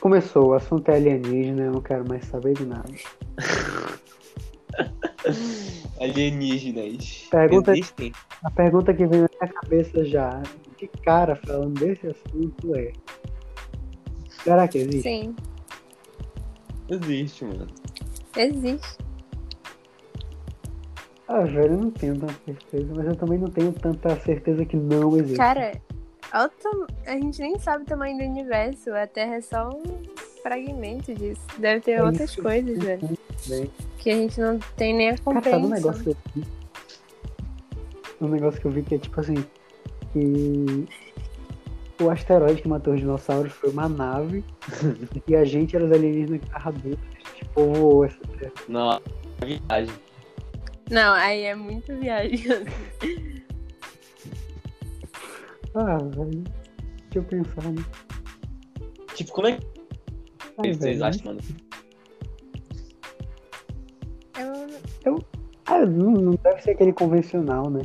Começou, o assunto é alienígena, eu não quero mais saber de nada. Alienígenas. Pergunta- Existem? A pergunta que vem na minha cabeça já, de cara falando desse assunto é. Será que existe? Sim, Existe, mano. existe. Ah, velho, eu não tenho tanta certeza, mas eu também não tenho tanta certeza que não existe. Cara, a gente nem sabe o tamanho do universo. A Terra é só um fragmento disso. Deve ter É outras isso. coisas, velho. Bem, Que a gente não tem nem a Cara, sabe um compreensão. negócio que eu vi? Um negócio que eu vi que é tipo assim, que o asteroide que matou os dinossauros foi uma nave e a gente era os alienígenas que estavam dentro. A gente povoou essa terra. Não, é viagem. Não, aí é muito viagem. Ah, velho. Deixa eu pensar, né? Tipo, como é que Ai, vocês velho, acham, mano? Eu... Ah, não, não deve ser aquele convencional, né?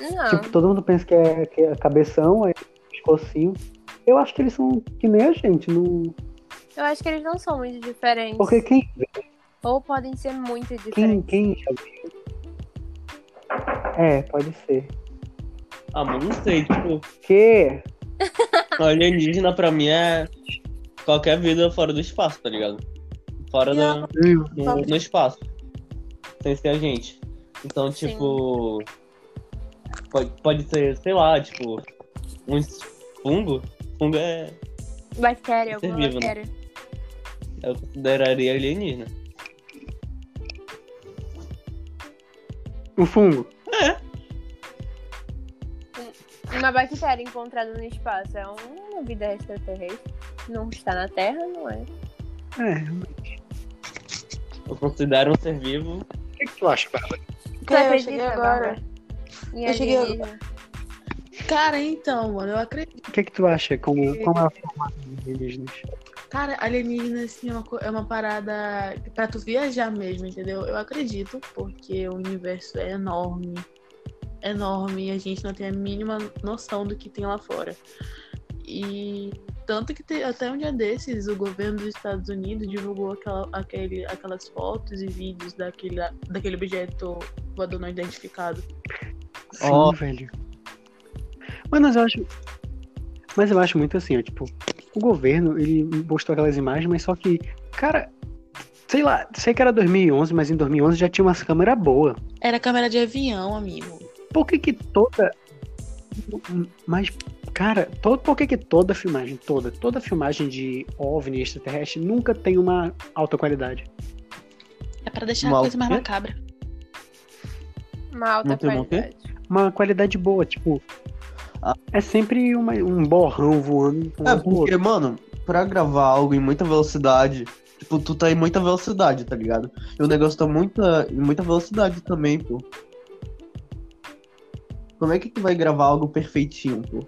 Não. Tipo, todo mundo pensa que é, que é cabeção, aí pescocinho. Eu acho que eles são que nem a gente, não... Eu acho que eles não são muito diferentes. porque quem, Ou podem ser muito quem, diferentes. quem já viu? É, pode ser. Ah, mano, não sei, tipo, Que alienígena pra mim é qualquer vida fora do espaço, tá ligado? Fora do, no, no espaço. Sem ser a gente. Então, Sim. tipo. Pode, pode ser, sei lá, tipo, uns fungo. Fungo é. Bactéria, Ser alguma vivo, né? bactéria. Eu consideraria alienígena. o fungo. Uma bactéria encontrada no espaço é uma vida extraterrestre. Não está na Terra, não é? É. Eu considero um ser vivo. O que, que tu acha, Bárbara? É, eu cheguei agora. Em Eu cheguei alienígena? Cara, então, mano, eu acredito. O que, que tu acha? Como, como é a forma dos alienígenas? Cara, alienígena, assim, é uma, é uma parada pra tu viajar mesmo, entendeu? Eu acredito, porque o universo é enorme. Enorme, e a gente não tem a mínima noção do que tem lá fora. E tanto que te- até um dia desses, o governo dos Estados Unidos divulgou aquela, aquele, aquelas fotos e vídeos daquele, daquele objeto voador não identificado. Sim, Ó. velho. Mas eu acho. Mas eu acho muito assim, ó, tipo, o governo, ele postou aquelas imagens, mas só que, cara, sei lá, sei que era 2011, mas em 2011 já tinha umas câmeras boas. Era câmera de avião, amigo. Por que que toda. Mas, cara, todo, por que que toda filmagem, toda, toda filmagem de OVNI extraterrestre nunca tem uma alta qualidade? É pra deixar Mal a coisa mais quê? macabra. Uma alta Não qualidade. Uma qualidade boa, tipo. Ah. É sempre uma- um borrão voando É, um pro porque, mano, pra gravar algo em muita velocidade, tipo, tu tá em muita velocidade, tá ligado? E o negócio tá muita, em muita velocidade também, pô. Como é que tu vai gravar algo perfeitinho, pô?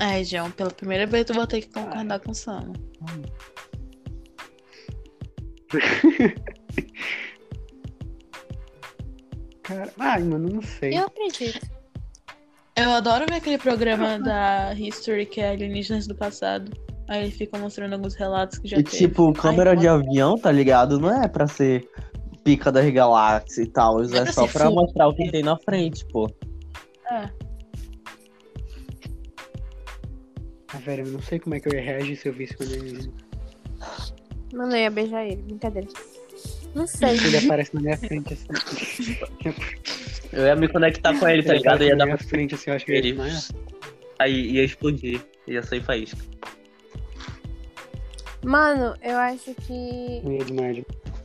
É, João, pela primeira vez eu vou ter que concordar com o Sam. Cara, ai, mano, não sei. Eu acredito. Eu adoro ver aquele programa da History que é Alienígenas do Passado. Aí ele fica mostrando alguns relatos que já E teve. tipo, câmera Ai, de avião, tá ligado? Não é pra ser pica das galáxias e tal. Não é só ser pra mostrar o que tem na frente, pô. É. Ah, velho, eu não sei como é que eu ia reagir se eu visse quando ele, Mano, eu ia beijar ele. Brincadeira. Não sei. ele aparece na minha frente assim. Eu ia me conectar com ele, tá Ele ligado? aparece Ia na dar minha pra... frente assim, eu acho que eu ia Ele- desmaiar. Aí ia explodir. Ia sair faísca. Mano, eu acho que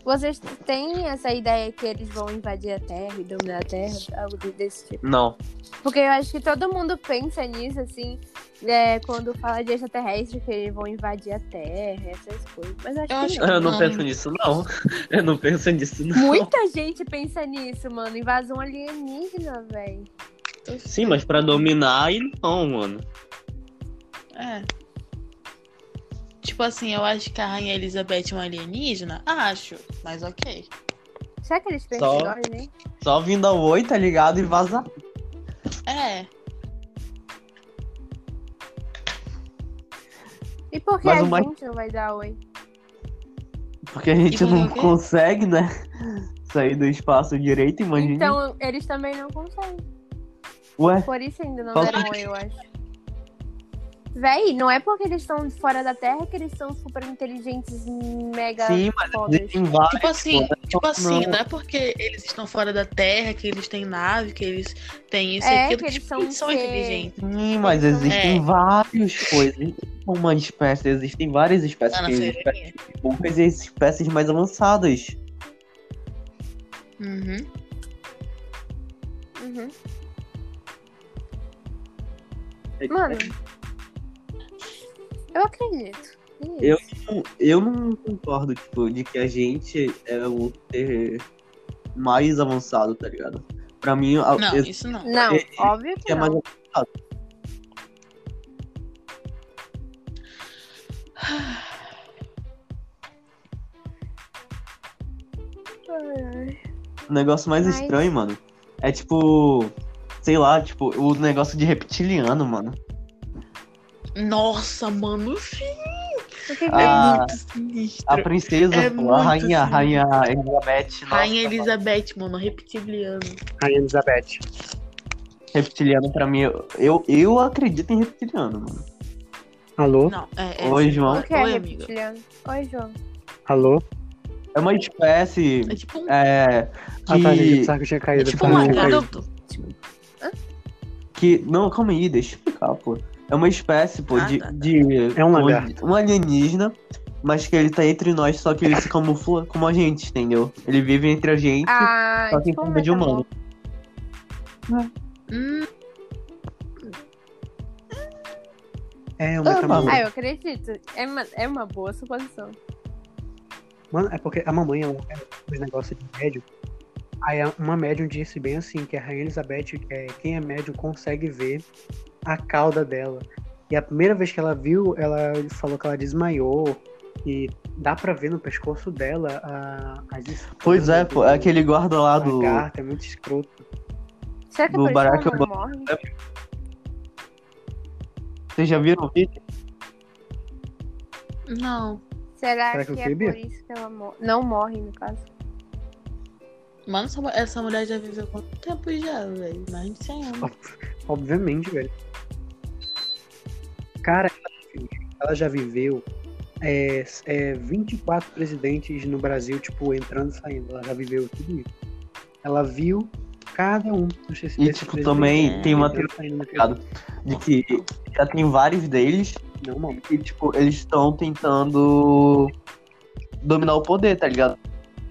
vocês têm essa ideia que eles vão invadir a Terra e dominar a Terra, algo de- desse tipo. Não. Porque eu acho que todo mundo pensa nisso, assim, é, quando fala de extraterrestre, que eles vão invadir a Terra, essas coisas. Mas eu acho Eu que acho não. Eu não Não. penso nisso, não. Eu não penso nisso, não. Muita gente pensa nisso, mano. Invasão alienígena, velho. Sim, mas pra dominar, aí não, mano. É. Tipo assim, eu acho que a Rainha Elizabeth é uma alienígena? Acho, mas ok. Será que eles pensam Só- gente? Só vindo ao oi, tá ligado? E vazar. É. E por que Mas a mais- gente não vai dar oi? Porque a gente não consegue, né? Sair do espaço direito, imagina. Então, eles também não conseguem. Ué, Por isso ainda não Qual deram oi, eu acho. Véi, não é porque eles estão fora da Terra que eles são super inteligentes, mega sim, mas fodas. existem vários. Tipo assim, pô, tipo assim, não. não é porque eles estão fora da Terra, que eles têm nave, que eles têm isso É, e aquilo, que eles tipo, são eles são ser- inteligentes. Sim, mas Eles existem É. várias coisas. Uma espécie, existem várias espécies. Ah, Tem espécies poucas e espécies mais avançadas. Uhum. Uhum. Mano, eu acredito. Eu-. Eu não concordo, tipo, de que a gente é o ser mais avançado, tá ligado? Pra mim, Não, esse isso não. Não, é- óbvio que é mais não. Ai, ai. O negócio mais Mas- estranho, mano, é tipo, sei lá, tipo, o negócio de reptiliano, mano. Nossa, mano, O que que é Ah, muito sinistro. A princesa, É pô, a rainha, assim. rainha Elizabeth. nossa, Rainha. Elizabeth, mano, reptiliano. Rainha Elizabeth. Reptiliano, pra mim, eu, eu, acredito em reptiliano, mano. Alô? Não, é. é Oi, João. O que é Oi, amiga. Oi, João. Alô? É uma espécie. É tipo um. É. Ah, tá, gente. Eu Que. que tinha É caído. tipo eu um que lagarto. que não, calma aí, deixa eu explicar, pô. É uma espécie, pô, Ah, de, tá, tá. de. É um lagarto. Um alienígena, mas que ele tá entre nós, só que ele se camufla como a gente, entendeu? Ele vive entre a gente, Ah, só que em um forma de humano. Hum, É um Ah, metamorfo. Ah, eu acredito. É uma, é uma boa suposição. Mano, é porque a mamãe ela é os negócios de médium. Aí a- uma médium disse bem assim, que a Rainha Elizabeth, é, quem é médium consegue ver a cauda dela. E a primeira vez que ela viu, ela falou que ela desmaiou. E dá pra ver no pescoço dela a, as Pois é, pô, é aquele guarda lá do. lagarto, é muito escroto. Será que Do Barack Obama. morre? Vocês já viram o vídeo? não. Será, Será que que, é queria? por isso que ela morre? Não morre, no caso. Mano, essa, essa mulher já viveu quanto tempo já, velho? Mais de 100 anos. Obviamente, velho. Cara, ela já viveu é, é, 24 presidentes no Brasil, tipo, entrando e saindo. Ela já viveu tudo isso. Ela viu cada um dos E, tipo, também tem uma ligado? De que já tem vários deles Não, mano. e, tipo, eles estão tentando dominar o poder, tá ligado?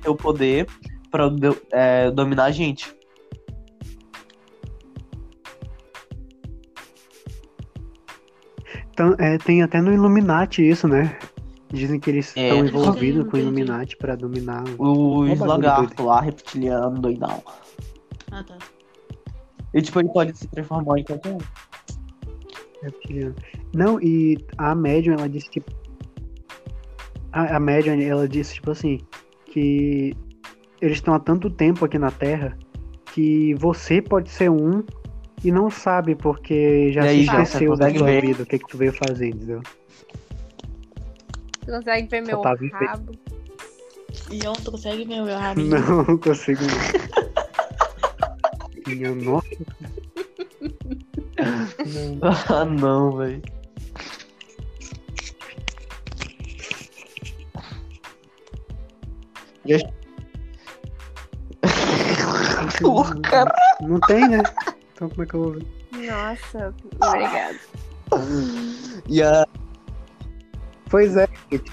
Ter o poder pra é, dominar a gente. É, tem até no Illuminati isso, né? Dizem que eles É. estão envolvidos com o. Illuminati pra dominar. Os bagulho lagartos lá, reptiliano, doidão. Ah, tá. E, tipo, ele pode se transformar em qualquer um. reptiliano. Não, e a médium, ela disse que. A, a médium, ela disse, tipo assim, que eles estão há tanto tempo aqui na Terra que você pode ser um e não sabe porque já se aí, já, esqueceu da sua ver? vida, o que, que tu veio fazer, entendeu? Tu consegue ver meu tá vivendo. rabo? E ontem tu consegue ver o meu rabinho? Não consigo. Minha nossa. Não. ah, não, velho. cara. Não tem, né? Então como é que eu vou ver? Nossa, obrigada. E a... Pois é, gente.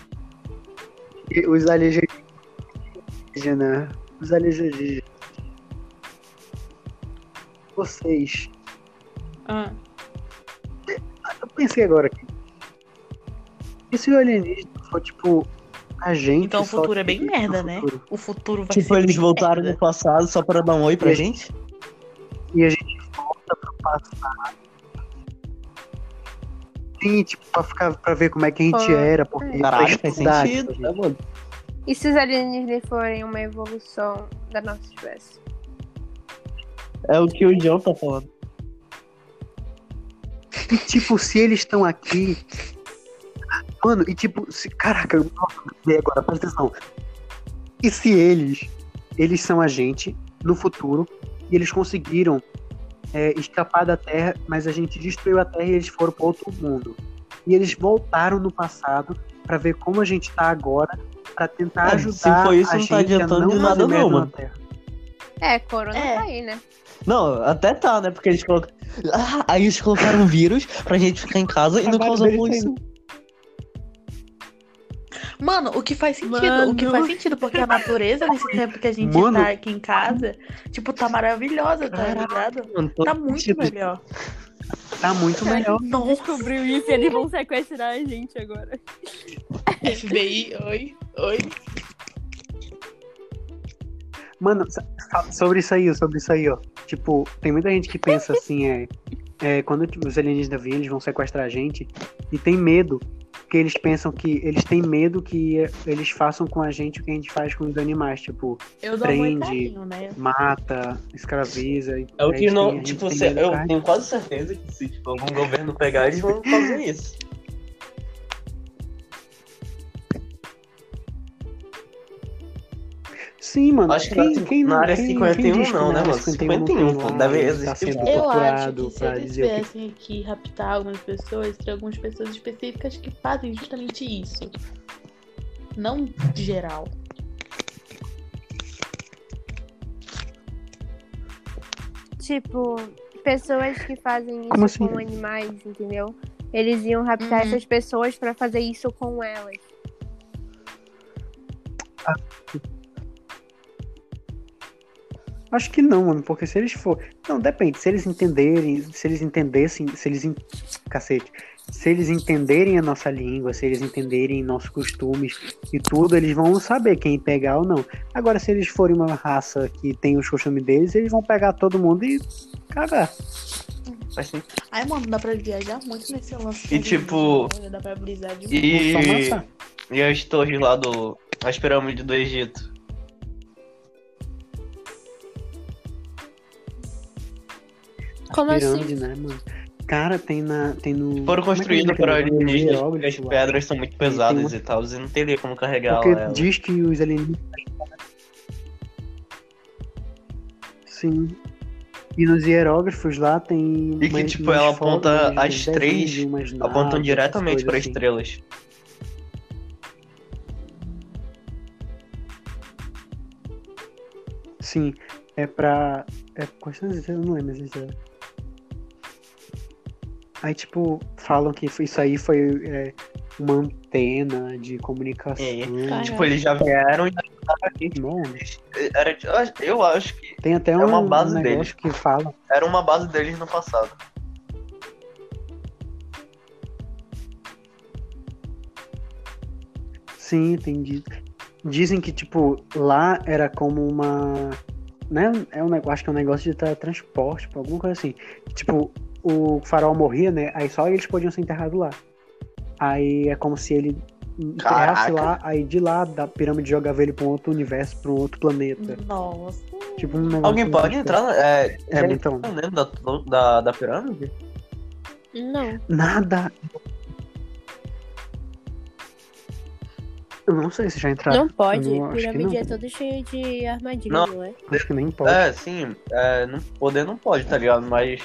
Os alienígenas. Os alienígenas. Vocês. Ah, Eu pensei agora aqui. E se o alienígena for tipo a gente? Então o só futuro é bem merda, né? futuro? o futuro vai Tipo, ser eles bem voltaram merda. no passado só pra dar um oi pra E- gente? Sim, tipo, pra, ficar, pra ver como é que a gente Ah, era, porque Caralho, pra faz sentido, tipo, né, mano? E se os alienígenas forem uma evolução da nossa espécie? É o que o John tá falando. E, tipo, se eles estão aqui, Mano, e tipo, se, caraca, nossa, agora, presta atenção. E se eles, eles são a gente no futuro e eles conseguiram é, escapar da Terra, mas a gente destruiu a Terra e eles foram para outro mundo. E eles voltaram no passado para ver como a gente tá agora, para tentar É, ajudar se for isso, a não gente tá adiantando a não de nada não, na mano. Terra. É, corona É. tá aí, né? Não, até tá, né? Porque eles colocaram. Ah, aí eles colocaram um vírus pra gente ficar em casa e não deles poluição. Mano, o que faz sentido, Mano. o que faz sentido, porque a natureza nesse tempo que a gente Mano. tá aqui em casa, tipo, tá maravilhosa, tá ligado? Mano, Tá muito sentido. melhor. Tá muito melhor. Nossa, Descobriu isso e eles vão sequestrar a gente agora. FBI, oi, oi. Mano, sobre isso aí, sobre isso aí, ó. Tipo, tem muita gente que pensa assim, é. é quando tipo, os alienígenas vêm, eles vão sequestrar a gente e tem medo. Porque eles pensam que. Eles têm medo que eles façam com a gente o que a gente faz com os animais. Tipo, Prende. carinho, né? mata, escraviza. e É o que não. tem- tipo, tem se- eu tenho quase certeza que se tipo, algum governo pegar, eles vão fazer isso. Sim, mano. Acho que quem, na- quem, na área quem, 51 quem que não, né, mano? 51 não 51, tem pô, lá, deve ele existir Tá sendo. Eu acho que se eles o que aqui raptar algumas pessoas, tem algumas pessoas específicas que fazem justamente isso. Não geral. Tipo, pessoas que fazem isso assim? com animais, entendeu? Eles iam raptar Uhum. essas pessoas pra fazer isso com elas. Acho que não, mano, porque se eles for. Não, depende. Se eles entenderem, se eles entendessem, se eles. Cacete. Se eles entenderem a nossa língua, se eles entenderem nossos costumes e tudo, eles vão saber quem pegar ou não. Agora, se eles forem uma raça que tem os costumes deles, eles vão pegar todo mundo e cagar. Ai, mano, dá pra viajar muito nesse lance. E, de tipo, Dá pra brisar de E, e as torres lá do. As pirâmides do Egito. Como Pirâmide, assim? né, mano? Cara, tem na. Tem no. Foram é é construídos aquele por alienígenas porque as pedras são muito pesadas uma- e tal, e não teria como carregar Porque ela. diz que os alienígenas. Sim. E nos hierógrafos lá tem. E que, umas- tipo, umas ela aponta uns as três, umas Apontam naves, diretamente para assim. estrelas. Sim, é pra. É quais eu não lembro isso é. Aí, tipo, falam que isso aí foi é, uma antena de comunicação. Caraca. Tipo, eles já vieram e já estavam aqui. Bom, Era, eu acho- que tem até É um, uma base um deles. que fala. era uma base deles no passado. Sim, tem di- Dizem que, tipo, lá era como uma. Né? É um negócio, acho que é um negócio de tra- transporte, tipo, alguma coisa assim. Tipo, o farol morria, né? Aí só eles podiam ser enterrados lá. Aí é como se ele enterrasse Caraca. lá, aí de lá da pirâmide jogava ele pra um outro universo, pra um outro planeta. Nossa. Tipo um negócio. Alguém pode entrar? É, É, já então. dentro da, da, da pirâmide? Não. Nada. Eu não sei se já entraram. Não pode. Não- Pirâmide não. é todo cheio de armadilha, Não. não, é? Acho que nem pode. É, sim. É, não, poder não pode, tá ligado? Mas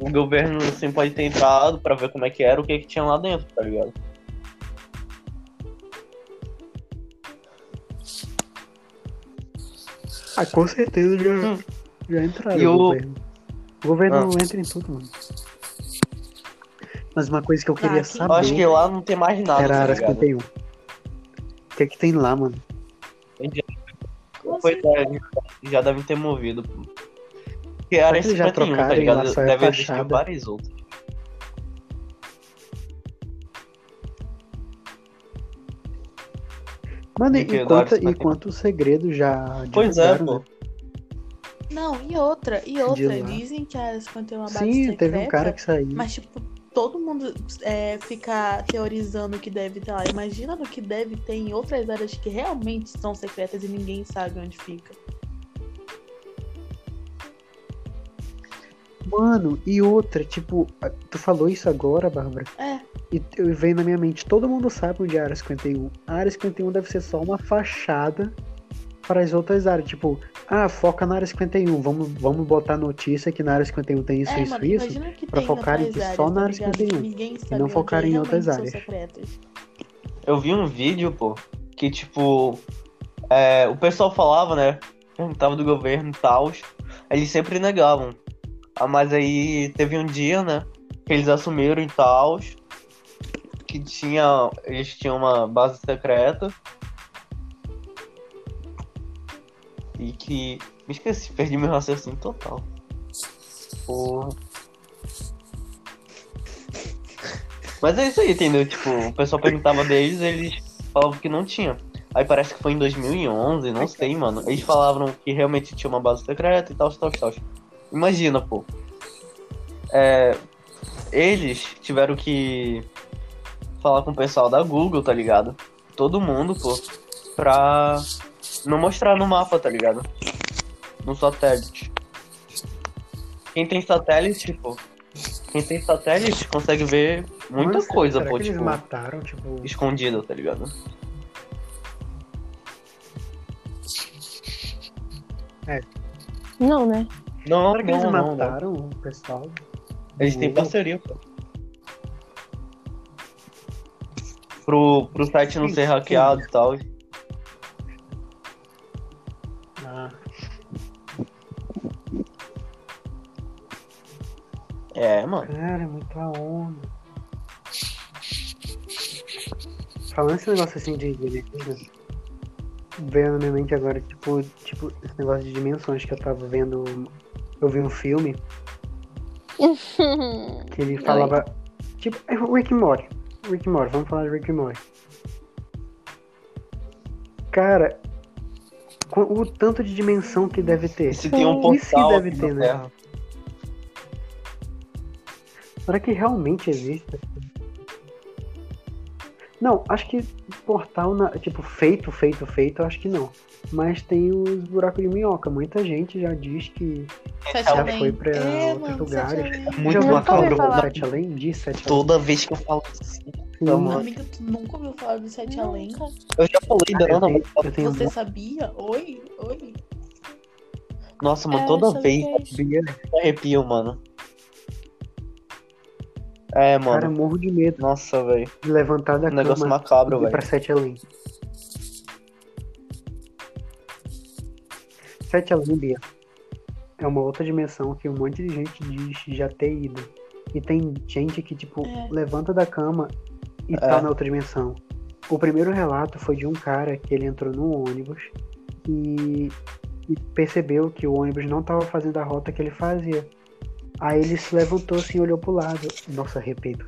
o governo sim pode ter entrado pra ver como é que era, o que, que tinha lá dentro, tá ligado? Ah, com certeza já, Hum. já entraram E o governo. O governo Ah. não entra em tudo, mano. Mas uma coisa que eu queria Ah, que- Eu acho saber que lá não tem mais nada, era a tá área ligado? 51. O que é que tem lá, mano? Pois é, já devem ter movido. Porque a área Será que eles já 51, tá trocaram lá ligado? só é Deve existir fachada? várias outras. Mano, e Da área quanto, e 51? quanto segredo já Pois é, pô. né? Não, e outra, e outra. lá. Dizem que a área 51 é uma base Sim, secreta. teve um cara que saiu. Mas, tipo, todo mundo é, fica teorizando o que deve ter lá. Imagina no que deve ter em outras áreas que realmente são secretas e ninguém sabe onde fica. Mano, e outra, tipo, tu falou isso agora, Bárbara? É. E veio na minha mente, todo mundo sabe onde é a área 51. A área 51 deve ser só uma fachada para as outras áreas. Tipo, ah, foca na área 51. Vamos, vamos botar notícia que na área 51 tem isso, é, isso, mano, isso. pra tem focarem que só áreas, na tá área ligado? 51, Que ninguém sabe não focarem em outras áreas. secretas. Eu vi um vídeo, pô, que tipo. é, o pessoal falava, né? Perguntava do governo e tal. Eles sempre negavam. Ah, mas aí teve um dia, né? Que eles assumiram e tal. Que tinha. Eles tinham uma base secreta. E que. Me esqueci, perdi meu raciocínio total. Porra. Mas é isso aí, entendeu? Tipo, o pessoal perguntava deles, eles falavam que não tinha. Aí parece que foi em 2011, não sei, mano. Eles falavam que realmente tinha uma base secreta e tal, tal, tal. Imagina, pô. É, eles tiveram que falar com o pessoal da Google, tá ligado? Todo mundo, pô, pra não mostrar no mapa, tá ligado? No satélite. Quem tem satélite, pô, quem tem satélite consegue ver muita Nossa, coisa, será pô, que eles tipo, mataram, tipo. escondida, tá ligado? Não, né? Não, Será que eles não, não, não. mataram o pessoal? Eles têm parceria, pô. Pro, pro site não ser hackeado e tal. É, mano. cara, é muita onda. Falando esse negócio assim de alienígena, veio na minha mente agora, tipo, tipo, esse negócio de dimensões que eu tava vendo. Eu vi um filme que ele falava. Tipo, é o Rick and Morty. Rick and Morty, vamos falar de Rick and Morty. Cara, o tanto de dimensão que deve ter. E se tem um E se portal deve aqui ter, na né? Terra? Será que realmente existe? Não, acho que portal, na- tipo, feito, feito, feito, eu acho que não. Mas tem os buracos de minhoca. Muita gente já diz que Sete já Além. foi pra É, outros mano, lugares. Além. Muito falar. Sete Além? De Sete Além? Toda vez que eu falo assim, Sim, mano. Amiga, tu nunca ouviu falar do Sete Além? eu já falei Cara, da eu Ana, tenho Você um sabia? Oi? Oi? nossa, mano, É, toda vez sabia, eu arrepio, mano. É, cara, mano. morro de medo Nossa, velho. de levantar da Um negócio cama macabro, e ir velho. pra Sete Além. Sete Além, Bia, é uma outra dimensão que um monte de gente diz já ter ido. E tem gente que, tipo, É. levanta da cama e É. tá na outra dimensão. O primeiro relato foi de um cara que ele entrou num ônibus e, e percebeu que o ônibus não estava fazendo a rota que ele fazia. Aí ele se levantou assim, olhou pro lado. Nossa, repito.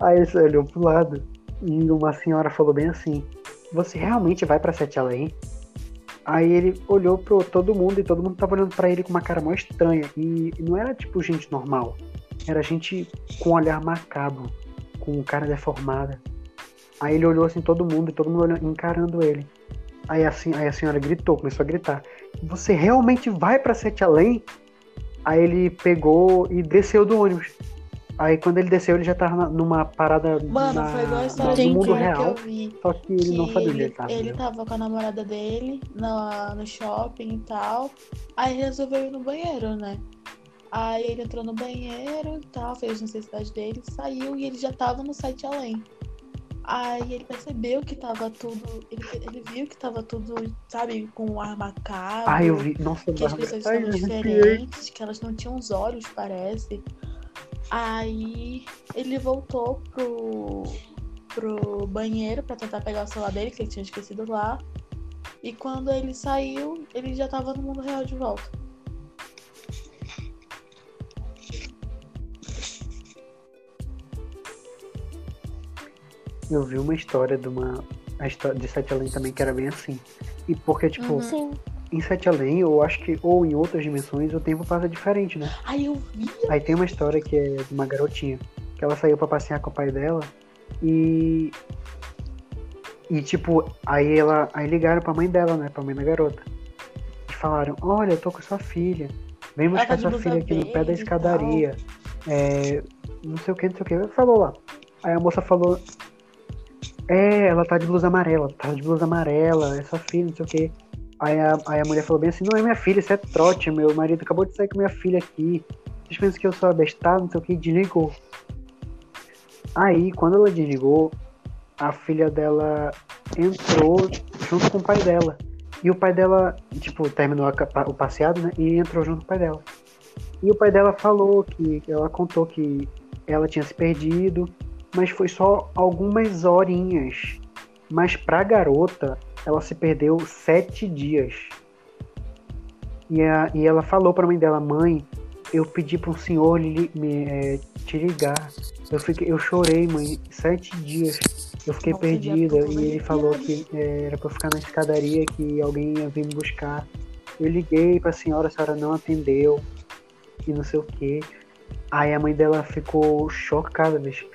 Aí ele olhou pro lado e uma senhora falou bem assim: Você realmente vai pra Sete Além? Aí ele olhou pro todo mundo e todo mundo tava olhando pra ele com uma cara mó estranha. E, não era tipo gente normal. Era gente com um olhar macabro, com cara deformada. Aí ele olhou assim todo mundo e todo mundo olhando, encarando ele. Aí assim, aí a senhora gritou, começou a gritar: Você realmente vai pra Sete Além? Aí ele pegou e desceu do ônibus. Aí quando ele desceu, ele já tava numa parada Mano, na, foi igual a história no mundo real. que eu vi. Só que ele não sabia onde ele, tava. ele tava com a namorada dele na, no shopping e tal. Aí ele resolveu ir no banheiro, né? Aí ele entrou no banheiro e tal, fez as necessidades dele, saiu e ele já tava no site além. Aí ele percebeu que tava tudo. Ele, ele viu que tava tudo, sabe, com ar macabro. Ah, eu vi. Nossa, que as pessoas Ai, estavam diferentes, que elas não tinham os olhos, parece. Aí ele voltou pro, pro banheiro pra tentar pegar o celular dele, que ele tinha esquecido lá. E quando ele saiu, ele já tava no mundo real de volta. Eu vi uma história de uma. A história de Sete Além também que era bem assim. E porque, tipo, Uhum. Em Sete Além, eu acho que, ou em outras dimensões, o tempo passa diferente, né? Aí eu vi. Aí tem uma história que é de uma garotinha, que ela saiu pra passear com o pai dela e. E tipo, aí ela. Aí ligaram pra mãe dela, né? Pra mãe da garota. E falaram, olha, eu tô com sua filha. Vem buscar tá de sua filha aqui no pé da escadaria. É, não sei o que, não sei o que. Falou lá. Aí a moça falou. É, ela tá de blusa amarela, tá de blusa amarela, é sua filha, não sei o que. Aí a, aí a mulher falou bem assim, não é minha filha, isso é trote, meu marido acabou de sair com minha filha aqui. Vocês pensam que eu sou abestado, não sei o que, desligou. Aí, quando ela desligou, a filha dela entrou junto com o pai dela. E o pai dela, tipo, terminou a o passeado, né? E entrou junto com o pai dela. E o pai dela falou que, ela contou que ela tinha se perdido, mas foi só algumas horinhas. Mas pra garota, ela se perdeu sete dias. E, a, e ela falou pra mãe dela, mãe, eu pedi para um senhor lhe- me, é, te ligar. Eu, fiquei, eu chorei, mãe, sete dias. Eu fiquei Nossa, perdida. E ele falou que é, era pra eu ficar na escadaria, que alguém ia vir me buscar. Eu liguei pra senhora, a senhora não atendeu. E não sei o que. Aí a mãe dela ficou chocada, bicho.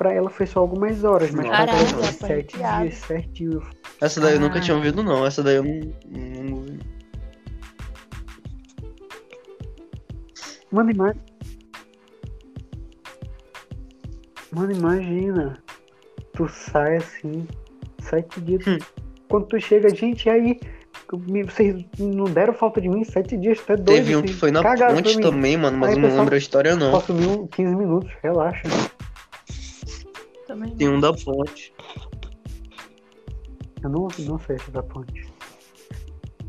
Pra ela foi só algumas horas, mas pra Caralho, ela foi sete arrepiada. dias certinho. Essa daí eu nunca Ah. tinha ouvido, não. Essa daí eu não. não- Mano, ima... Mano, imagina. Tu sai assim, sete dias. Hum. Quando tu chega, gente, e aí? Vocês não deram falta de mim sete dias, tu é doido. Teve um que vocês foi na pra ponte também, mano, mas Aí, eu não pessoal, lembro a história, não. Posso sumir um 15 minutos, relaxa. Também Tem um da ponte. Eu não, não sei se da ponte.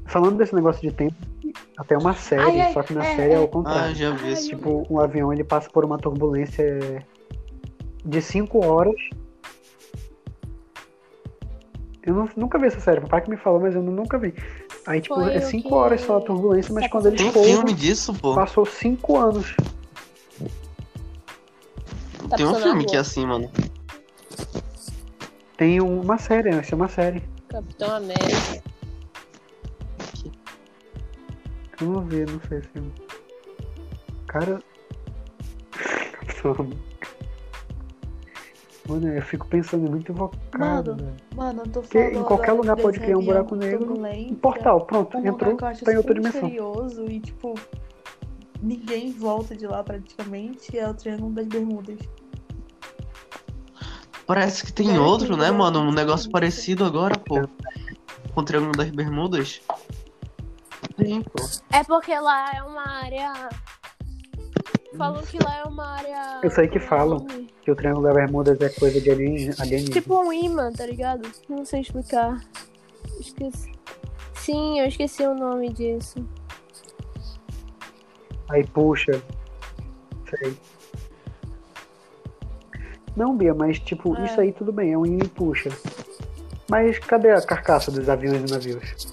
Falando desse negócio de tempo, até uma série, Ai, ai, só que na é, série é é. o Ah, contrário. já vi. Tipo, um avião ele passa por uma turbulência de 5 horas. Eu não- nunca vi essa série, papai que me falou, mas eu nunca vi. Aí, tipo, Foi é o 5 que- horas só a turbulência, mas quando eles Tem um pousam, filme disso, pô. passou 5 anos. Tá Tem um filme que é assim, mano. Tem uma série, vai ser uma série. Capitão América. Eu não vi, não sei se. Cara. Mano, eu fico pensando muito invocado. Mano. Mano, eu tô Porque falando. em qualquer lugar pode criar um buraco negro. Um portal, pronto, Um entrou, tá em outra dimensão. misterioso e, tipo, ninguém volta de lá praticamente. É o Triângulo das Bermudas. Parece que tem Cara, outro, né, mano? Um negócio parecido agora, pô. Com o Triângulo das Bermudas. Tem, pô. É porque lá é uma área. Falam que lá é uma área. Eu sei que é falam. Que o Triângulo das Bermudas é coisa de alienígena. alienígena. Tipo um imã, tá ligado? Não sei explicar. Esqueci. Sim, eu esqueci o nome disso. Aí puxa. Sei. Não, Bia, mas tipo, É. isso aí tudo bem, é um imã e puxa. Mas cadê a carcaça dos aviões e navios?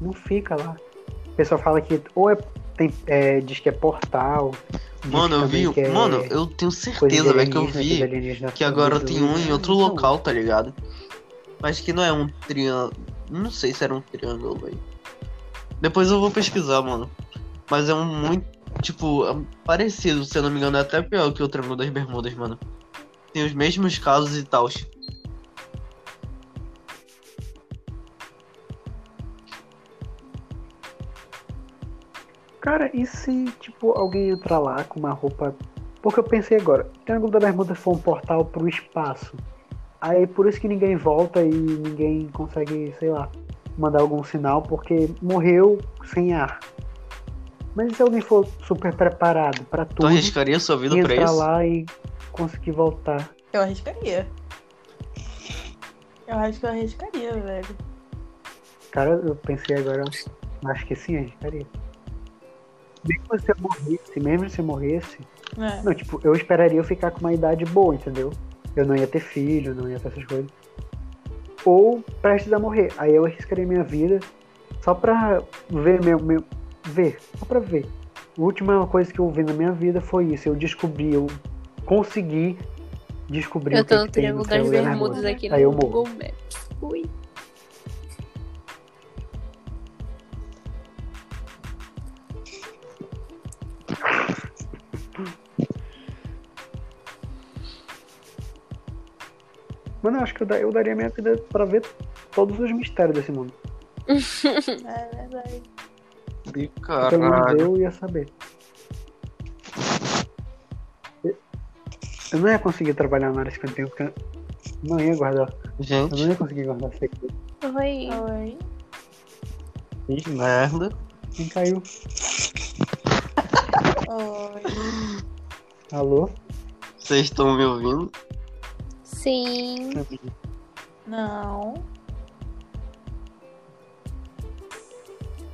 Não fica lá. O pessoal fala que ou é, tem, é, diz que é portal. Mano, eu vi. é Mano, eu tenho certeza, velho, que eu vi que agora tem um em outro então, local, tá ligado? Mas que não é um triângulo. Não sei se era um triângulo, velho. Depois eu vou pesquisar, mano. Mas é um muito. Tipo, é parecido, se eu não me engano, é até pior que o Triângulo das Bermudas, mano. Tem os mesmos casos e tal. Cara, e se, tipo, alguém entrar lá com uma roupa. Porque eu pensei agora, o Triângulo da Bermuda foi um portal pro espaço. Aí por isso que ninguém volta e ninguém consegue, sei lá, mandar algum sinal, porque morreu sem ar. Mas e se alguém for super preparado pra Tu tudo, arriscaria sua vida pra entrar isso? lá e conseguir voltar? Eu arriscaria. Eu acho que eu arriscaria, velho. Cara, eu pensei agora, acho que sim, arriscaria. Mesmo se eu morresse, mesmo se eu morresse, É. Não, tipo, eu esperaria eu ficar com uma idade boa, entendeu? Eu não ia ter filho, não ia ter essas coisas. Ou prestes a morrer. Aí eu arriscaria minha vida só pra ver meu. meu ver, só pra ver. A última coisa que eu vi na minha vida foi isso. Eu descobri, eu consegui descobrir Eu o que, tô no que tem no Triângulo das Bermudas aqui Aí eu no morro. Google Maps. Ui. Mano, eu acho que eu, da- eu daria minha vida pra ver todos os mistérios desse mundo. É verdade. De Pelo menos caralho. eu ia saber. Eu não ia conseguir trabalhar na área 51 porque eu não ia guardar. Eu Gente, não ia conseguir guardar segredo. Oi. Oi. que merda. Quem caiu? Oi. Alô? Vocês estão me ouvindo? Sim. Não.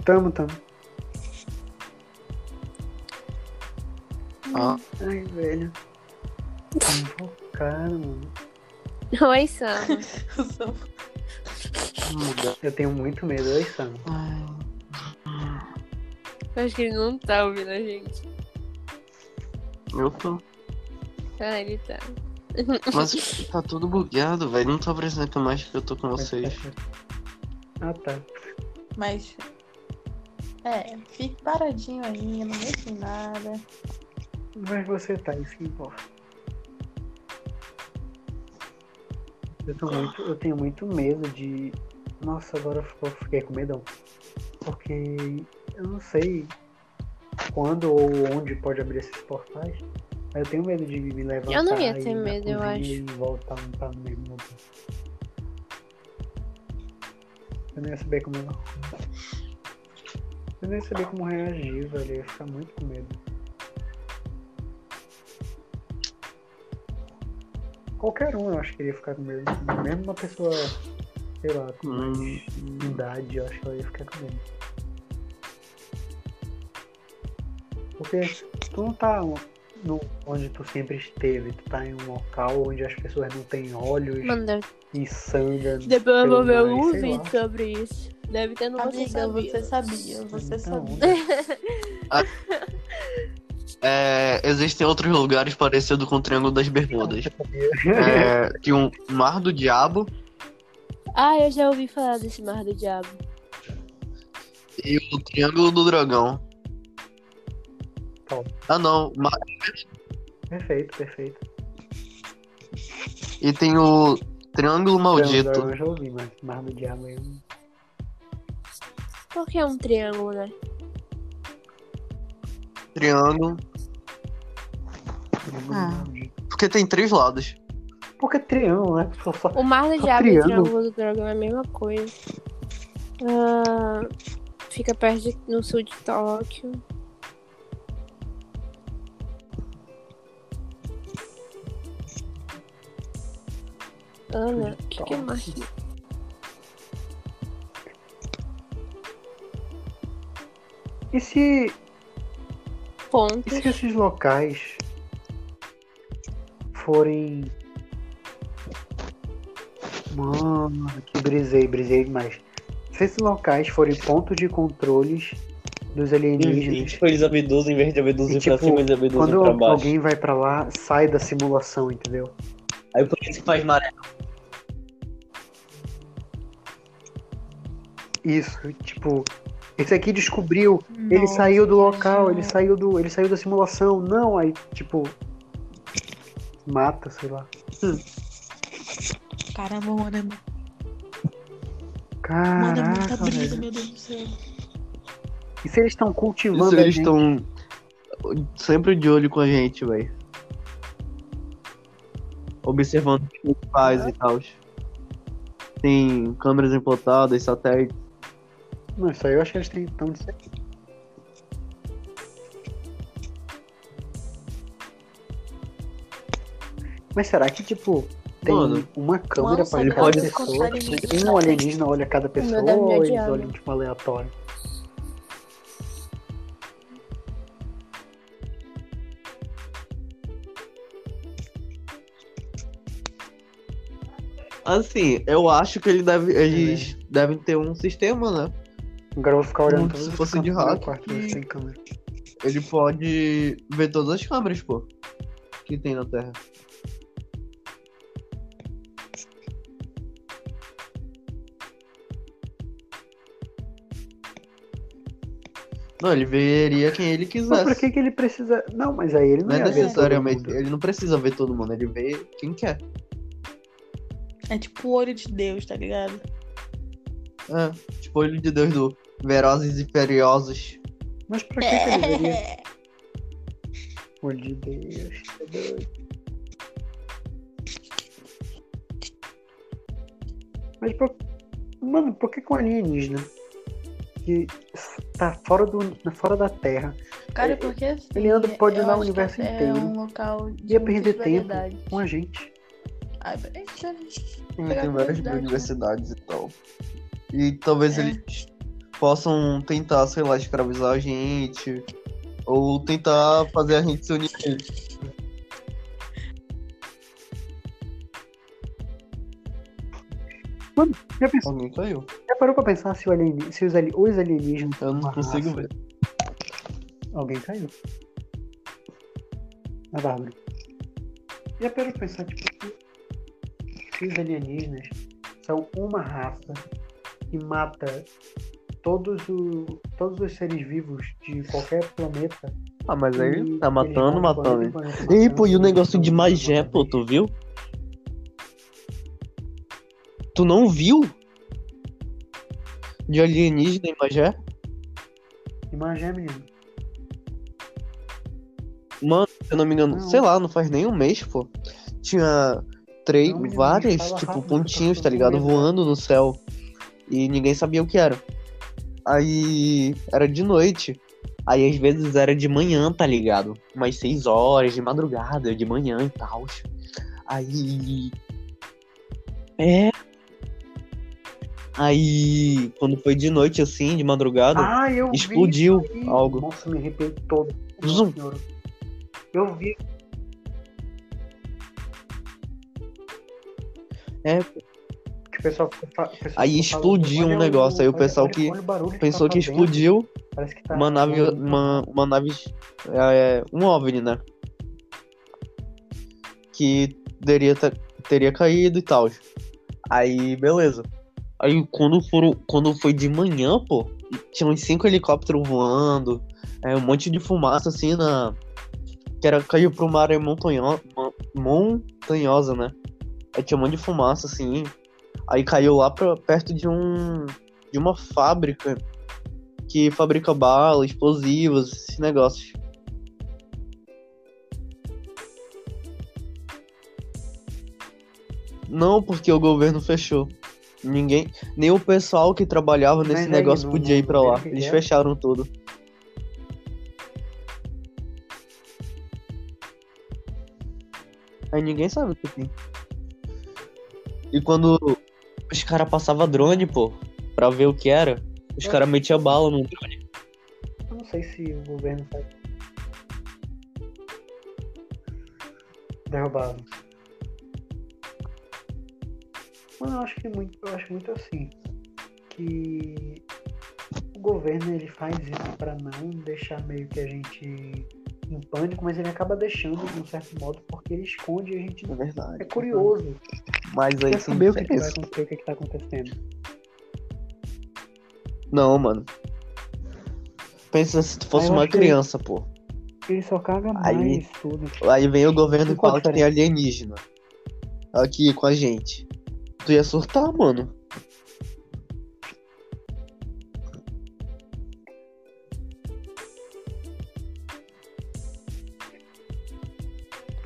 Tamo, tamo. Ah, Ai, velho. Invocado, mano. Oi, Sam. Eu tenho muito medo, oi, Sam. Eu acho que ele não tá ouvindo a gente. Eu tô. Ah, ele tá. Mas tá tudo bugueado, velho. Não tô apresentando mais que eu tô com vocês. Ah, tá. Mas. É, fique paradinho aí, não mexe em nada. Mas você tá, isso que importa. Eu, tô muito, eu tenho muito medo de. Nossa, agora eu fiquei com medão. Porque eu não sei quando ou onde pode abrir esses portais. Mas eu tenho medo de me levantar. Eu não ia ter medo, eu acho. E voltar tá no mesmo lugar. Eu não ia saber como. Eu não ia saber como reagir, velho. Eu ia ficar muito com medo. Qualquer um eu acho que iria ficar com medo. Mesmo uma pessoa, sei lá, com mais Hum. idade, eu acho que ela ia ficar com medo. Porque tu não tá no, onde tu sempre esteve, tu tá em um local onde as pessoas não têm olhos Mano, e sangue. depois eu vou ver um mais, sei vídeo sobre isso. Deve ter no Você Amiga, Sabia. você sabia, você Então, sabia. É, existem outros lugares parecidos com o Triângulo das Bermudas. É, tem um Mar do Diabo Ah, eu já ouvi falar desse Mar do Diabo. e o Triângulo do Dragão. Top. Ah não, Mar- Perfeito, perfeito. e tem o Triângulo Maldito. Eu já ouvi, mas Mar do Diabo aí. eu não- Por que é um triângulo, né? Triângulo. Ah. Porque tem três lados. Porque triângulo, né? Só, só... O Mar do Só Diabo e o triângulo. Do Dragão é a mesma coisa. Ah, fica perto de, no sul de Tóquio. Ana, o que, que é mais? E se, e Pontos. se esses locais forem. Mano, que brisei, brisei demais. Se esses locais forem pontos de controles dos alienígenas. Tipo, eles abduzem, em vez de abduzir E, pra tipo, cima, eles abduzem Quando pra baixo. alguém vai pra lá, sai da simulação, entendeu? Aí por isso que faz maré. Isso, tipo, esse aqui descobriu, ele Nossa, saiu do local, ele saiu do, ele saiu da simulação. Não, aí tipo mata, sei lá. Caramba, mano, mano, é Caraca, muita brisa, meu Deus do céu. E se eles estão cultivando a eles estão sempre de olho com a gente, velho. Observando o que a gente faz e tal. Tem câmeras implantadas, satélites. Não, isso aí eu acho que eles têm tão de Mas será que, tipo, tem Mano, uma câmera ele cada pode- pessoa? Tipo, um alienígena olha cada pessoa ou eles odiar, olham, tipo, aleatório? Assim, eu acho que ele deve, eles devem ter um sistema, né? Agora eu vou ficar olhando Como se os fosse de hack. câmera. Ele pode ver todas as câmeras, pô. Que tem na Terra. Não, ele veria quem ele Mas quisesse. pra que, que ele precisa. Não, mas aí ele não, Não é ia ver todo necessariamente. mundo. Ele não precisa ver todo mundo, ele vê quem quer. É tipo o olho de Deus, tá ligado? É, tipo olho de Deus do Velozes e Furiosos. Mas pra que, que ele veria? Olho de Deus. tá doido. Mas por... Mano, por que com alienígena? Que tá fora, do, fora da Terra. Cara, porque assim, Ele anda- pode andar o universo é inteiro. um local de Ia perder tempo com a gente. Eita. Tem várias né? universidades e tal. E talvez É. eles possam tentar, sei lá, escravizar a gente. Ou tentar fazer a gente se unir eles. Já, pensou, Alguém caiu. já parou pra pensar se, o alien, se os, ali- os alienígenas. Eu não consigo raça- ver. Alguém caiu. A Bárbara. Já parou pra pensar, tipo, que, que os alienígenas são uma raça que mata todos, o, todos os seres vivos de qualquer planeta. Ah, mas aí tá matando, matando. planeta Ei, matando, pô, e o negócio de matando, Magé, matando. pô, tu viu? Tu não viu? De alienígena em Magé? E Magé, menino. Mano, se eu não me engano, Não. sei lá, não faz nem um mês, pô. Tinha três, Não, várias, tipo, rápido, pontinhos, tá ligado? medo. Voando no céu. E ninguém sabia o que era. Aí era de noite. Aí às vezes era de manhã, tá ligado? Umas seis horas, de madrugada, de manhã e tal. Aí. É. Aí, quando foi de noite assim, de madrugada, Ah, explodiu algo. Nossa, me arrepiei todo. Senhora. Eu vi. É. Que o pessoal, o pessoal Aí explodiu falando, um "Olha negócio, aí o pessoal olha- que olha o barulho que pensou tá que fazendo. explodiu Parece que tá uma nave, uma, uma nave, é, um OVNI, né? Que teria, teria caído e tal. Aí, beleza. Aí, quando, foram, quando foi de manhã, pô, tinha uns cinco helicópteros voando, é, um monte de fumaça, assim, na... Que era, caiu pra uma área montanho, mon- montanhosa, né? Aí tinha um monte de fumaça, assim. Aí caiu lá pra, perto de um... De uma fábrica que fabrica bala, explosivos, esses negócios. Não, porque o governo fechou. Ninguém, nem o pessoal que trabalhava nesse negócio podia ir pra lá. Eles é? fecharam tudo. Aí ninguém sabe o que tem. E quando os caras passavam drone, pô, pra ver o que era, os caras metiam bala no drone. Eu não sei se o governo tá derrubado. Mano, eu acho que muito, eu acho muito assim que o governo ele faz isso pra não deixar meio que a gente em pânico, mas ele acaba deixando de um certo modo porque ele esconde e a gente É verdade. é curioso, Mas aí quer saber o que, que vai acontecer, o que, que tá acontecendo. Não, mano. Pensa se tu fosse uma criança, pô. Ele só caga Aí- mais tudo. Aí vem o governo e fala que tem alienígena. Aqui com a gente. Tu ia surtar, mano.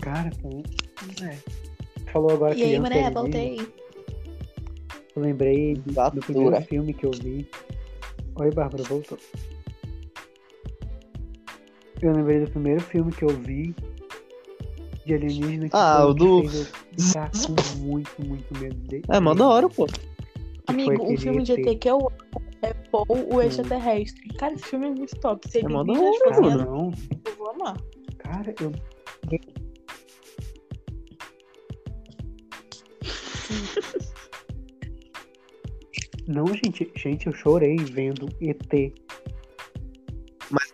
Cara, pô, é. Falou agora E aí, mané, voltei. Eu lembrei do, do primeiro filme que eu vi. Oi, Bárbara, voltou. Eu lembrei do primeiro filme que eu vi de alienígena que Ah, o que do- fez com muito, muito medo dele. É, mó da hora, pô. Amigo, um filme de ET. Que eu amo é Paul, o extraterrestre. Cara, esse filme é muito top. Se É ele mó da vir nas hora, mano. não. eu vou amar. Cara, eu. Não, gente, gente, eu chorei vendo ET.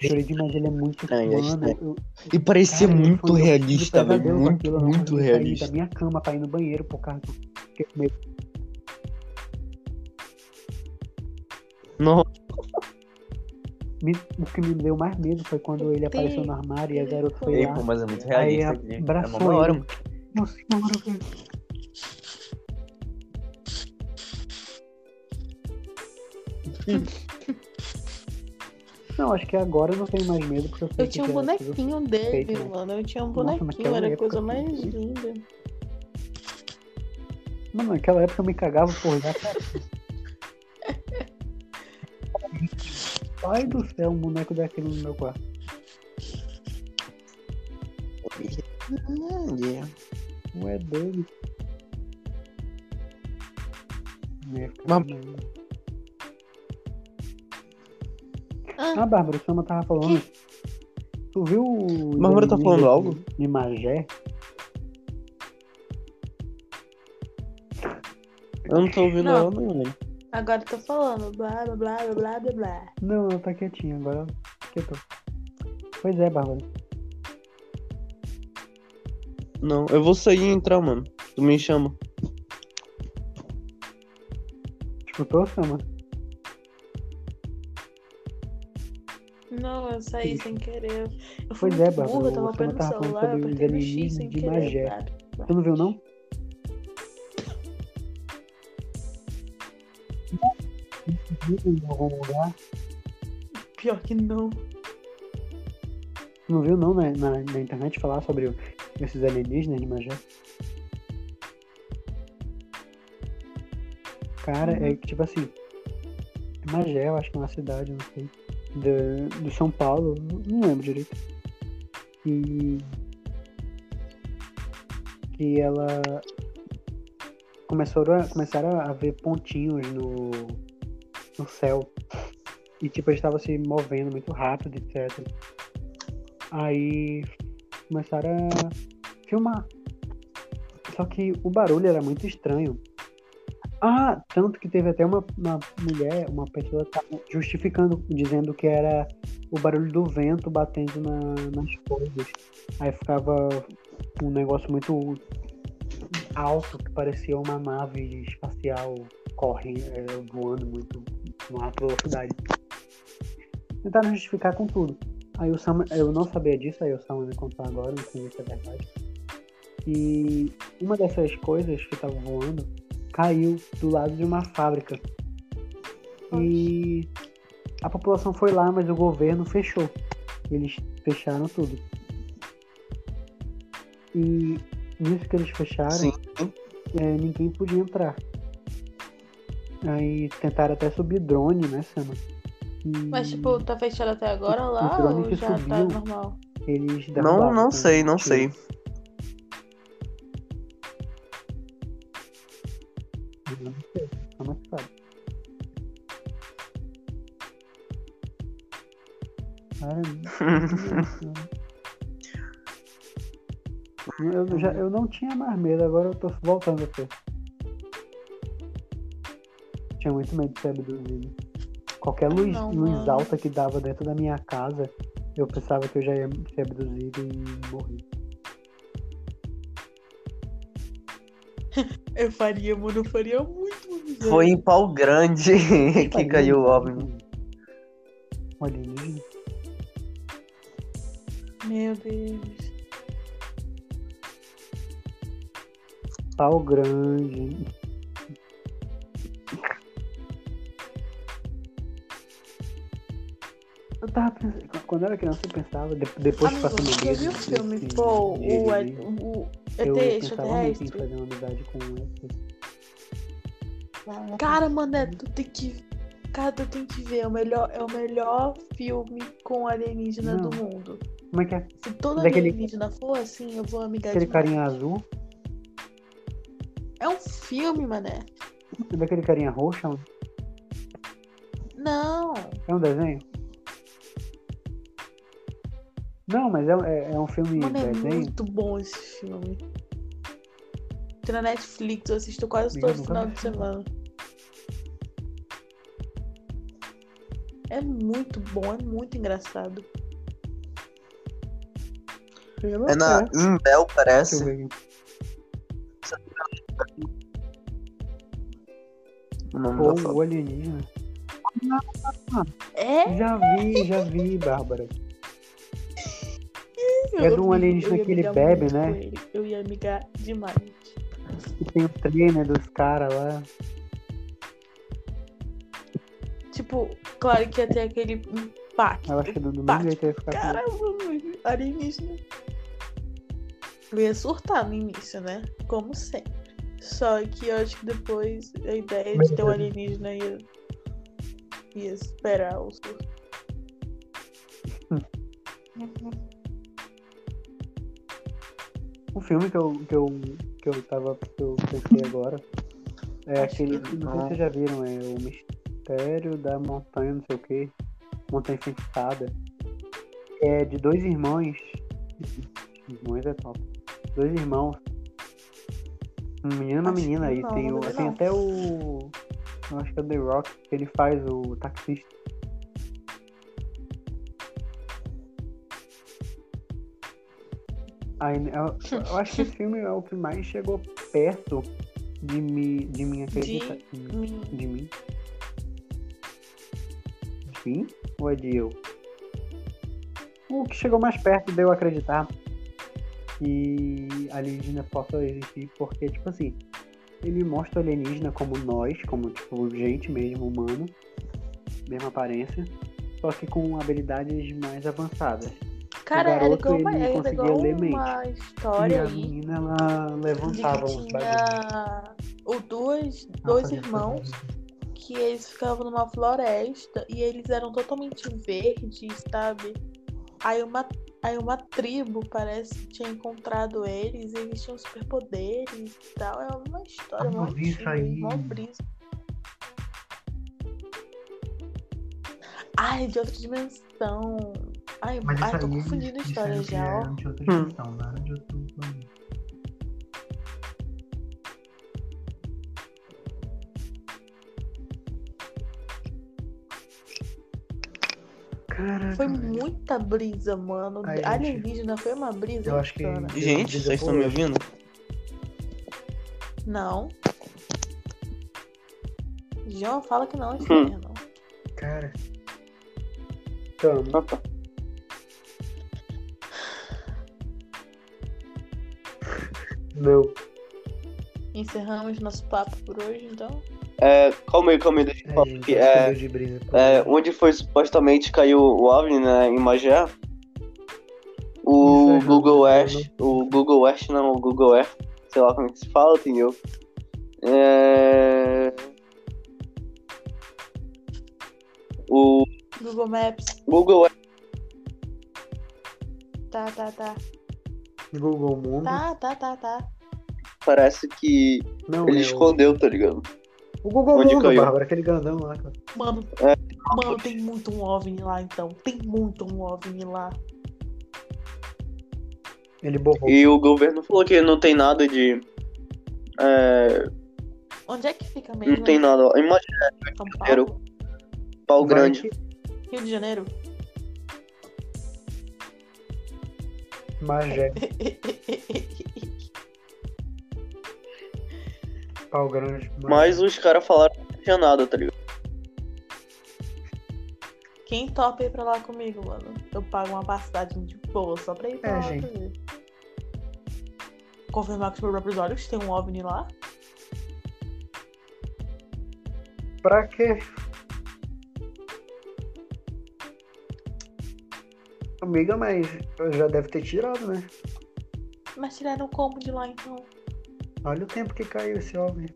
Demais, ele é muito Estranho, é mano. estranho. Eu, E parecia cara, muito eu realista, velho. com Muito, aquilo, eu muito sair realista. Da minha cama pra ir no banheiro por causa do. Com medo. Não, Me- o que me deu mais medo foi quando ele apareceu no armário e a garota foi Ei, lá. pô, mas é muito Aí realista aqui. É abraçou da hora, ele. mano. Nossa senhora, velho. Não, acho que agora eu não tenho mais medo porque eu sei Eu que tinha um é bonequinho dele, feito, né? mano. Eu tinha um Nossa, bonequinho, naquela era a coisa mais sim. linda. Mano, naquela época eu me cagava por já. Pai do céu, um boneco daquele no meu quarto. Não é doido. Ia ficar Mas- Ah, Ah, Bárbara, o Sama tava falando. Tu viu o. Bárbara tá falando algo? De Magé? Eu não tô ouvindo Não. ela, não, velho. agora eu tô falando. Blá, blá, blá, blá, blá, blá, blá. Não, ela tá quietinha, agora ela quietou. Pois é, Bárbara. Não, eu vou sair e entrar, mano. Tu me chama. Escutou, Sama? Não, eu saí sem querer. Eu fui Pois é, Bárbara, eu tava o Sam apertando o celular, eu sobre os apertei no X sem de querer. Magé. Tu não viu, não? Em algum lugar? Pior que não. Tu não viu, não, né, na, na internet falar sobre esses alienígenas de Magé? Cara, é que, tipo assim, Magé, eu acho que é uma cidade, não sei, do, do São Paulo, não- lembro direito. E que ela começou a, começaram a ver pontinhos no, no céu. E tipo, eles estavam se movendo muito rápido, etc. Aí começaram a filmar. Só que o barulho era muito estranho. Ah, tanto que teve até uma, uma mulher, uma pessoa justificando, dizendo que era o barulho do vento batendo na, nas coisas. Aí ficava um negócio muito alto que parecia uma nave espacial correndo, eh, voando muito em alta velocidade. Tentaram justificar com tudo. Aí o Sam, eu não sabia disso, aí o Sam me contou agora, não sei se é verdade. E uma dessas coisas que estavam voando caiu do lado de uma fábrica. E a população foi lá, mas o governo fechou. Eles fecharam tudo. E nisso que eles fecharam, é, ninguém podia entrar. Aí tentaram até subir drone, né, Sama? E Mas, tipo, tá fechado até agora lá drone ou que já tá subiu. normal? eles Não, não sei, não sei. Que sabe. Cara, eu, já, eu não tinha mais medo, agora eu tô voltando a ter. Tinha muito medo de ser abduzido. Qualquer luz, não, luz alta que dava dentro da minha casa, eu pensava que eu já ia ser abduzido e morrer. Eu faria, mano, eu faria muito. Foi em pau grande que caiu o OVNI. Um alienígena? Meu Deus. Pau grande. Eu tava pensando, quando eu era criança eu pensava, de- depois que Amigo, passou meu você viu o desse- filme, desse pô, o, o, o eu ET pensava muito em extraterrestre? fazer uma amizade com esse. Cara, mané, tu tem que. Cara, tu tem que ver. É o melhor, é o melhor filme com alienígena Não. do mundo. Como é que é? Se todo Daquele- alienígena for assim, eu vou amigar Aquele demais. carinha azul? É um filme, mané. Daquele carinha roxa? Não. É um desenho? Não, mas é, é, é um filme Mano, é desenho. muito bom esse filme. Tem na Netflix, eu assisto quase Amiga, todo final de semana. É muito bom, é muito engraçado. É na Imbel, parece. O nome da Ou o alienígena. É? Já vi, já vi, Bárbara. Eu É de um alienígena que ele bebe, né? ele. Eu ia amigar demais. E tem o trainer dos caras lá. Tipo, claro que ia ter aquele impacto. Eu acho que do, do Impacto. mesmo jeito eu ia ficar Caramba, alienígena. Eu ia surtar no início, né? Como sempre. Só que eu acho que depois a ideia de ter um alienígena ia, ia esperar o surto. Um filme que eu, que eu, que eu tava. que eu pensei agora. É Acho aquele. que Não sei se vocês já viram, é o Mistério da Montanha, não sei o que. Montanha Infestada. É de dois irmãos. Irmãos é top. Dois irmãos. Um menino e uma menina não, Tem, o, tem até o. Eu acho que é o The Rock, que ele faz o taxista. Aí, eu, eu acho que esse filme é o que mais chegou perto de, me, de mim acreditar. De, de mim. De mim? Ou é de eu? O que chegou mais perto de eu acreditar que alienígena possa existir, porque, tipo assim, ele mostra o alienígena como nós, como, tipo, gente mesmo, humano, mesma aparência, só que com habilidades mais avançadas. Cara, era garoto, ele era conseguia igual ler mente. uma E história a aí menina, ela levantava uns bagulhos. tinha o dois, fazia irmãos coisas. Que eles ficavam numa floresta e eles eram totalmente verdes, sabe? Aí uma, aí uma tribo parece que tinha encontrado eles e eles tinham superpoderes e tal. É uma história isso antiga, aí. brisa. Ai, de outra dimensão. Ai, Mas ai tô aí, confundindo a história disseram já, ó. era de outra Hum. dimensão, não era de outro planeta. Caraca, Foi muita brisa, mano. Gente. Alienígena foi uma brisa. Eu acho que. Gente, vocês estão me ouvindo? Não. João fala que Hum. não. Cara. Tamo. Não. Encerramos nosso papo por hoje, então. É, calma aí, calma aí, deixa eu É, falar gente, É, é, onde foi supostamente caiu o OVNI, né, em Magé, o Isso Google Earth, o Google Earth não, o Google Earth, sei lá como é que se fala, entendeu? É... O Google Maps. Google Earth, Tá, tá, tá. Google Mundo. Tá, tá, tá, tá. parece que Não, ele é escondeu, tá ligado? O, Google Onde Mundo, caiu? Bárbara, aquele grandão lá, cara. Mano, mano, tem muito um OVNI lá, então. Tem muito um OVNI lá. Ele borrou. E o governo falou que não tem nada de... é, Onde é que fica mesmo? não tem nada, Magé, São Janeiro. Paulo? pau Vai grande. Rio de Janeiro? Magé, pau grande. Mas os caras falaram que não tinha nada, tá ligado? Quem topa ir pra lá comigo, mano? Eu pago uma passagem de boa só pra ir pra É, lá. gente. Confirmar com os meus próprios olhos que tem um OVNI lá. Pra quê? Amiga, mas já deve ter tirado, né? Mas tiraram como de lá, então? Olha o tempo que caiu esse OVNI.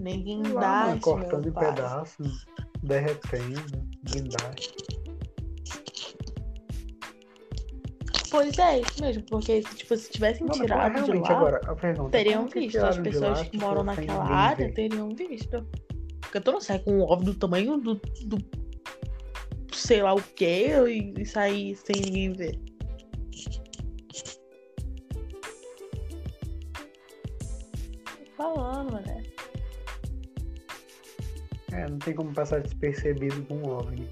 Ninguém Sei lá, dá, mano, cortando em pedaços, derretendo, guindaste. Pois é, isso mesmo. Porque, tipo, se tivessem tirado de lá, agora, pergunta, teriam como que visto. As pessoas lá, que tipo, moram naquela área ver? teriam visto. Porque tu não sai com um OVNI do tamanho do, do sei lá o que e, e sair sem ninguém ver. Tô falando, mané. É, não tem como passar despercebido com um OVNI.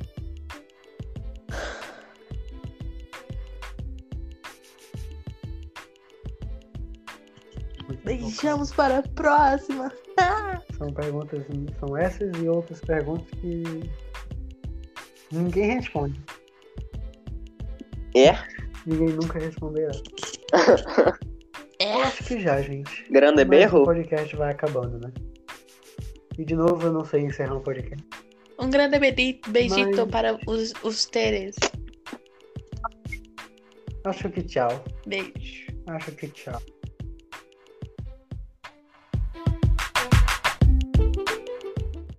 Bom. Deixamos para a próxima. São perguntas, são essas e outras perguntas que ninguém responde. É? Ninguém nunca responderá. É Eu acho que já, gente. Grande Mas o berro? podcast vai acabando, né? E de novo eu não sei encerrar um podcast. Um grande beijito Mas- para os, os teres. Acho que tchau. Beijo. Acho que tchau.